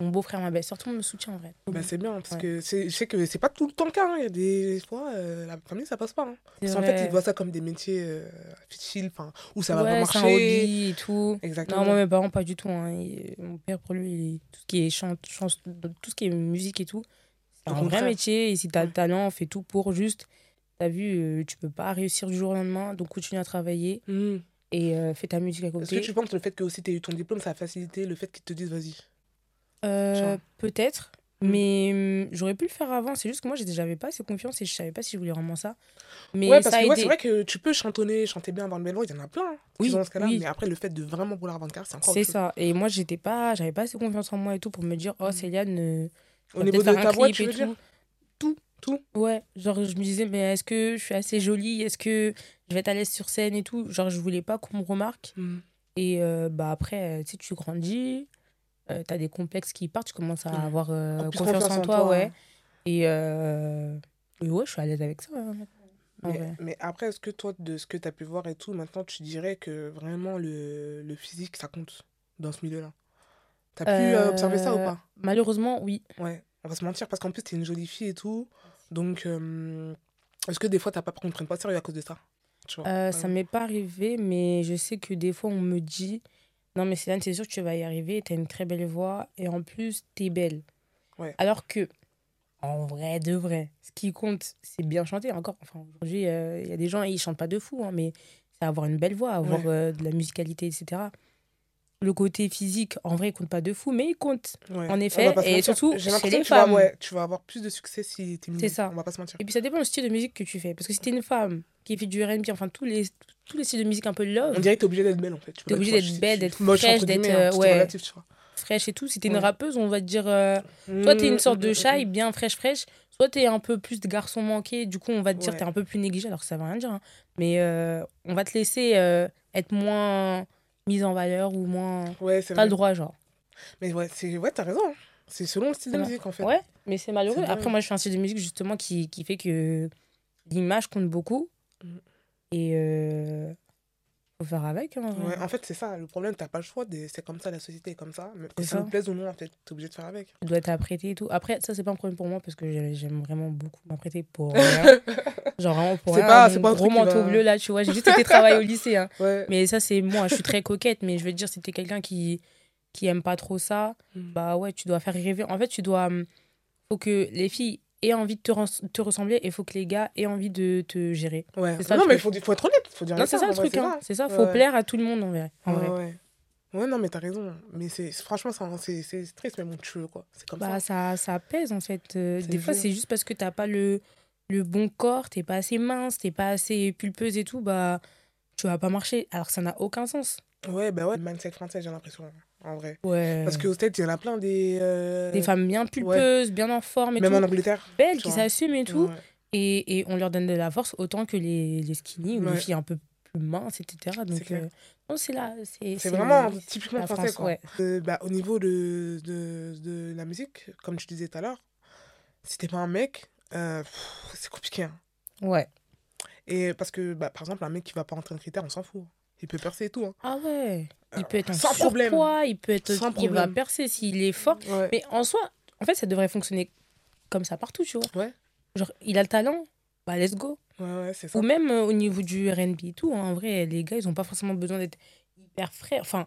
Mon beau-frère, ma belle-sœur, tout le monde me soutient en vrai. Bah, c'est bien, parce Ouais. que je sais que c'est pas tout le temps le cas. hein. Il y a des fois, euh, la famille, ça passe pas. Hein. Parce qu'en fait, ils voient ça comme des métiers euh, où ça va ouais, pas c'est un marcher. hobby et tout. Exactement. Non, moi, mes parents, pas du tout. hein. Il- Mon père, pour lui, tout ce qui est chant, chant- tout ce qui est musique et tout, c'est un vrai métier. Et si t'as le talent, fais tout pour juste. T'as vu, euh, tu peux pas réussir du jour au lendemain, donc continue à travailler Hmm. et euh, fais ta musique à Est-ce que côté. tu penses que le fait que aussi t'aies eu ton diplôme, ça a facilité le fait qu'ils te disent vas-y? Euh. Peut-être, Mm. mais hum, j'aurais pu le faire avant. C'est juste que moi, j'avais pas assez confiance et je savais pas si je voulais vraiment ça. Mais Ouais, parce ça que ouais, c'est vrai que tu peux chantonner, chanter bien dans le mélo, il y en a plein hein, Oui, sont dans ce cas-là, oui. mais après le fait de vraiment vouloir avoir une carrière, c'est encore C'est chose. ça. Et moi, j'étais pas, j'avais pas assez confiance en moi et tout pour me dire, oh, Mm. Céliane, euh, Au niveau de ta voix, tu veux dire? tout. Tout. Tout Ouais. Genre, je me disais, mais est-ce que je suis assez jolie? Est-ce que je vais être à l'aise sur scène et tout? Genre, je voulais pas qu'on me remarque. Et euh, bah après, euh, tu sais, tu grandis, euh, t'as des complexes qui partent, tu commences à Ouais. avoir euh, En confiance, en toi, ouais. hein. Et, euh, et ouais, je suis à l'aise avec ça. hein, Mais, après, est-ce que toi, de ce que tu as pu voir et tout, maintenant, tu dirais que vraiment le, le physique, ça compte dans ce milieu-là? T'as pu euh, observer ça ou pas? Malheureusement, oui. Ouais, on va se mentir parce qu'en plus, t'es une jolie fille et tout. Donc, est-ce que des fois, t'as pas pris qu'on te prenne pas sérieux à cause de ça? Tu vois? Euh, Ouais. Ça m'est pas arrivé, mais je sais que des fois, on me dit Non, mais Céline, c'est sûr que tu vas y arriver. Tu as une très belle voix et en plus, tu es belle. Ouais. Alors que, en vrai, de vrai, ce qui compte, c'est bien chanter. Encore, enfin, aujourd'hui, euh, il y a des gens, ils chantent pas de fou, hein, mais c'est avoir une belle voix, avoir Ouais. euh, de la musicalité, etc. Le côté physique, en vrai, il compte pas de fou, mais il compte. Ouais. en effet, et surtout J'ai chez l'impression les que tu vas- ouais, tu vas avoir plus de succès si t'es C'est ça. On va pas se mentir. Et puis ça dépend du style de musique que tu fais. Parce que si t'es une femme qui fait du RB, enfin tous les, tous les styles de musique un peu love, On dirait que t'es obligée d'être belle en fait. T'es obligée être d'être belle, d'être moche, fraîche, d'être, hein, euh, ouais. fraîche et tout. Si t'es une Ouais. rappeuse, on va te dire euh, soit t'es une sorte de Mm, chai, mm, bien fraîche, fraîche, soit t'es un peu plus de garçon manqué, du coup on va te dire Ouais. t'es un peu plus négligé, alors que ça veut rien dire. hein. Mais euh, on va te laisser euh, être moins mise en valeur ou moins. mm. Ouais, T'as le droit, genre. Mais ouais, t'as raison. hein. C'est selon le style de musique en fait. Ouais, mais c'est malheureux. Après, moi je fais un style de musique justement qui, qui fait que l'image compte beaucoup. Et euh, faut faire avec. hein, en vrai. Ouais, en fait, c'est ça. Le problème, t'as pas le choix. C'est comme ça, la société est comme ça. Mais que ça nous plaise ou non, en fait, t'es obligé de faire avec. Tu dois t'apprêter et tout. Après, ça, c'est pas un problème pour moi parce que j'ai- j'aime vraiment beaucoup m'apprêter pour rien. Genre vraiment pour C'est rien. pas- Mon c'est pas un gros manteau va- bleu là, tu vois. J'ai juste été travailler au lycée. hein. Ouais. Mais ça, c'est moi. Je suis très coquette. Mais je veux dire, si t'es quelqu'un qui, qui aime pas trop ça, Mm. bah ouais, tu dois faire rêver. En fait, tu dois. hum, Faut que les filles aient envie de te, te ressembler et faut que les gars aient envie de te gérer. Ouais. Ça, non, mais il faut, faut être honnête. Faut dire Non, c'est ça le truc. hein. C'est ça. Faut Ouais. plaire à tout le monde en vrai. En Ouais, vrai. ouais. Non, mais t'as raison. Mais c'est franchement, c'est triste, mais bon, tu veux quoi. C'est comme Bah, ça. ça, ça pèse en fait. Euh, des fois, c'est juste parce que t'as pas le, le bon corps, t'es pas assez mince, t'es pas assez pulpeuse et tout, bah tu vas pas marcher. Alors que ça n'a aucun sens. Ouais, bah ouais, mindset français, j'ai l'impression, en vrai. Ouais. Parce qu'aux States, il y en a plein des. euh, Des femmes bien pulpeuses, bien en forme et Même tout, en Angleterre. belles, qui s'assument et tout. Ouais. Et, et on leur donne de la force autant que les, les skinny ou les filles un peu plus minces, etc. Donc, euh, c'est là. C'est vraiment typiquement français, France, quoi. ouais. Euh, bah, au niveau de, de, de la musique, comme tu disais tout à l'heure, si t'es pas un mec, c'est compliqué. hein. Ouais. Et parce que, bah, par exemple, un mec qui va pas rentrer dans le critère, on s'en fout. Il peut percer et tout. hein. Ah ouais. Il Euh, peut être en sans problème. surpoids, il peut être. Sans il va problème. percer s'il est fort. Ouais. Mais en soi, en fait, ça devrait fonctionner comme ça partout, tu vois. Ouais. Genre, il a le talent, bah let's go. Ouais, ouais, c'est ça. Ou même euh, au niveau du RB et tout, hein, en vrai, les gars, ils ont pas forcément besoin d'être hyper frais. Enfin,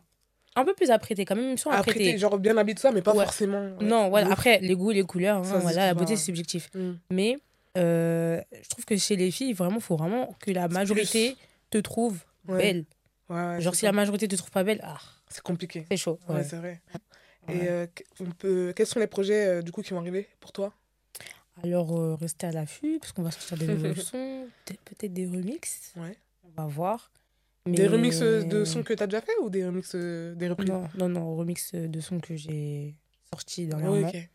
un peu plus apprêtés quand même, ils sont apprêtés. t'es genre bien habillé de ça, mais pas Ouais. forcément. Non, voilà. ouf. Après, les goûts, les couleurs, hein, voilà, la tout, beauté, bah. c'est subjectif. Mm. Mais euh, je trouve que chez les filles, vraiment, faut vraiment que la majorité te trouve belle. Ouais, Genre, si la majorité te trouve pas belle, ah, C'est compliqué. c'est chaud. Ouais, ouais. c'est vrai. Et euh, on peut... quels sont les projets euh, du coup qui vont arriver pour toi? Alors, euh, restez à l'affût, parce qu'on va sortir des nouveaux sons, peut- peut-être des remixes. Ouais. On va voir. Des remixes euh, de sons que t'as déjà fait ou des remixes des reprises Non, non, non, remix de sons que j'ai Ouais, dernièrement. ok.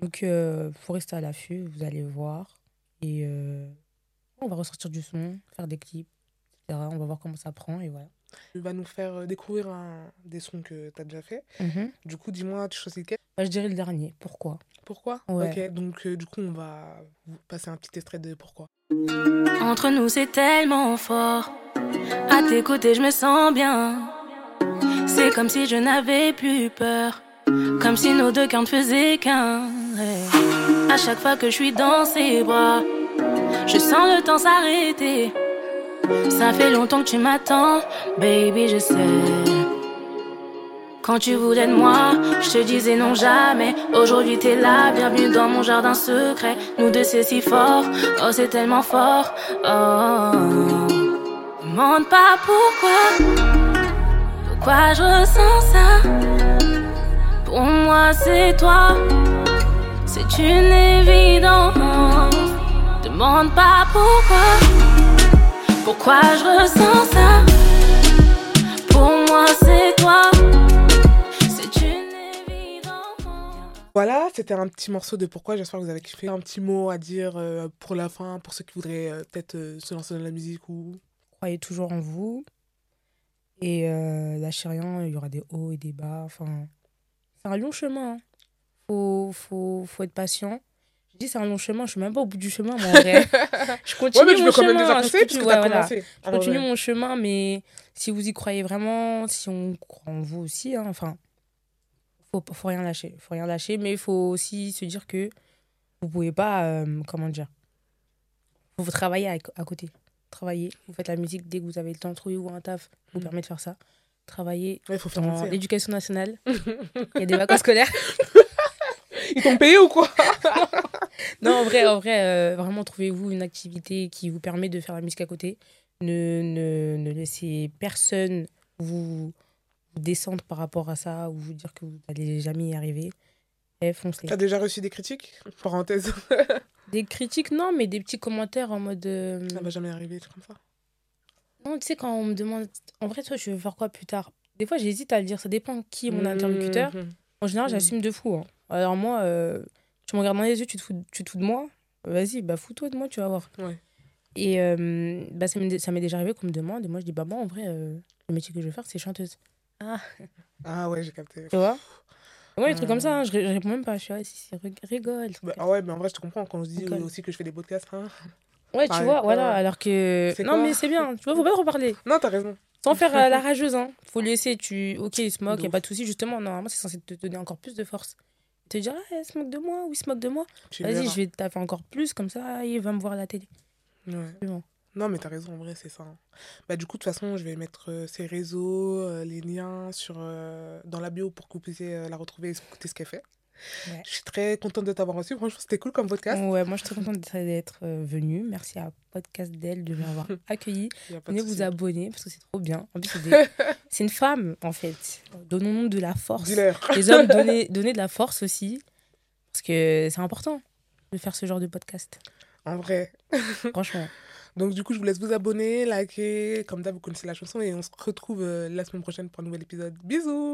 Donc, euh, faut rester à l'affût, vous allez voir. Et on va ressortir du son, faire des clips. On va voir comment ça prend et voilà. Tu vas nous faire euh, découvrir un... des sons que t'as déjà fait. Du coup, dis-moi, tu choisis lequel Bah, je dirais le dernier. Pourquoi? Pourquoi? Ouais. Ok, donc euh, du coup, on va passer un petit extrait de Pourquoi. Entre nous, c'est tellement fort. À tes côtés, je me sens bien. C'est comme si je n'avais plus peur. Comme si nos deux cœurs ne faisaient qu'un. Ouais. À chaque fois que je suis dans ses bras, je sens le temps s'arrêter. Ça fait longtemps que tu m'attends, baby, je sais. Quand tu voulais de moi, je te disais non jamais. Aujourd'hui t'es là, bienvenue dans mon jardin secret. Nous deux c'est si fort, oh c'est tellement fort. Oh, demande pas pourquoi, pourquoi je ressens ça? Pour moi c'est toi, c'est une évidence. Demande pas pourquoi, pourquoi je ressens ça? Pour moi c'est toi. C'est une évidence. Voilà, c'était un petit morceau de Pourquoi. J'espère que vous avez kiffé. Un petit mot à dire euh, pour la fin, pour ceux qui voudraient euh, peut-être euh, se lancer dans la musique ou. Croyez toujours en vous. Et euh, lâchez rien, il y aura des hauts et des bas. Enfin, c'est un long chemin. hein. Faut, faut, faut être patient. Je dis c'est un long chemin, je suis même pas au bout du chemin, moi, en vrai. je continue Ouais, mais tu mon veux quand même chemin. je conseiller, continue- puisque ouais, t'as voilà. commencé. Je continue mon chemin, mais si vous y croyez vraiment, si on croit en vous aussi, hein, enfin, faut, faut rien lâcher. faut rien lâcher, mais il faut aussi se dire que vous pouvez pas, euh, comment dire, faut vous travailler à, à côté. Travailler, vous faites la musique dès que vous avez le temps, trouvez-vous un taf qui vous Mm. permet de faire ça. Travailler Ouais, faut dans l'éducation nationale. Il y a des vacances scolaires. Ils t'ont payé ou quoi Non, en vrai, en vrai euh, vraiment, trouvez-vous une activité qui vous permet de faire la musique à côté. Ne, ne, ne laissez personne vous, vous descendre par rapport à ça ou vous dire que vous n'allez jamais y arriver. Et foncez. T'as déjà reçu des critiques? Parenthèse. Des critiques, non, mais des petits commentaires en mode. euh, Ça va jamais arriver, comme ça. Non, tu sais, quand on me demande. En vrai, toi, je veux faire quoi plus tard? Des fois, j'hésite à le dire. Ça dépend qui est mon interlocuteur. Mhm. En général, j'assume de fou. hein. Alors, moi, euh, tu me regardes dans les yeux, tu te fous, tu te fous de moi. Vas-y, bah, fous-toi de moi, tu vas voir. Ouais. Et euh, bah, ça m'est ça m'est déjà arrivé qu'on me demande. Et moi, je dis, bah, moi, en vrai, euh, le métier que je veux faire, c'est chanteuse. Ah ouais, j'ai capté. Tu vois? Ouais, des trucs comme ça, hein, je, je réponds même pas. Je suis, ouais, si, si, rig- rigole. Bah, ah ouais, mais en vrai, je te comprends quand je dis D'accord. aussi que je fais des podcasts. Hein. ouais, tu vois, voilà. Alors que. Non, mais c'est bien. Tu vois, faut pas trop parler. Non, t'as raison. Sans faire euh, la rageuse, hein. Faut laisser, tu... Ok, il se moque, y a pas de souci. Justement, normalement, c'est censé te donner encore plus de force. Te dire, ah, elle se moque de moi, ou il se moque de moi. Vas-y, je vais taper encore plus, comme ça, il va me voir à la télé. Ouais. Non, mais t'as raison, en vrai, c'est ça. hein. Bah, du coup, de toute façon, je vais mettre euh, ses réseaux, euh, les liens sur, euh, dans la bio pour que vous puissiez euh, la retrouver et écouter ce qu'elle fait. Ouais. Je suis très contente de t'avoir reçu. Franchement, c'était cool comme podcast. Ouais, moi, je suis très contente d'être- euh, venue. Merci à Podcast d'elle de m'avoir accueilli. Venez vous abonner parce que c'est trop bien. En plus, c'est des- une femme, en fait. Donnons-nous de la force. Les hommes, donnez, donnez de la force aussi. Parce que c'est important de faire ce genre de podcast. En vrai. Franchement. Donc, du coup, je vous laisse vous abonner, liker. Comme d'hab, vous connaissez la chanson et on se retrouve euh, la semaine prochaine pour un nouvel épisode. Bisous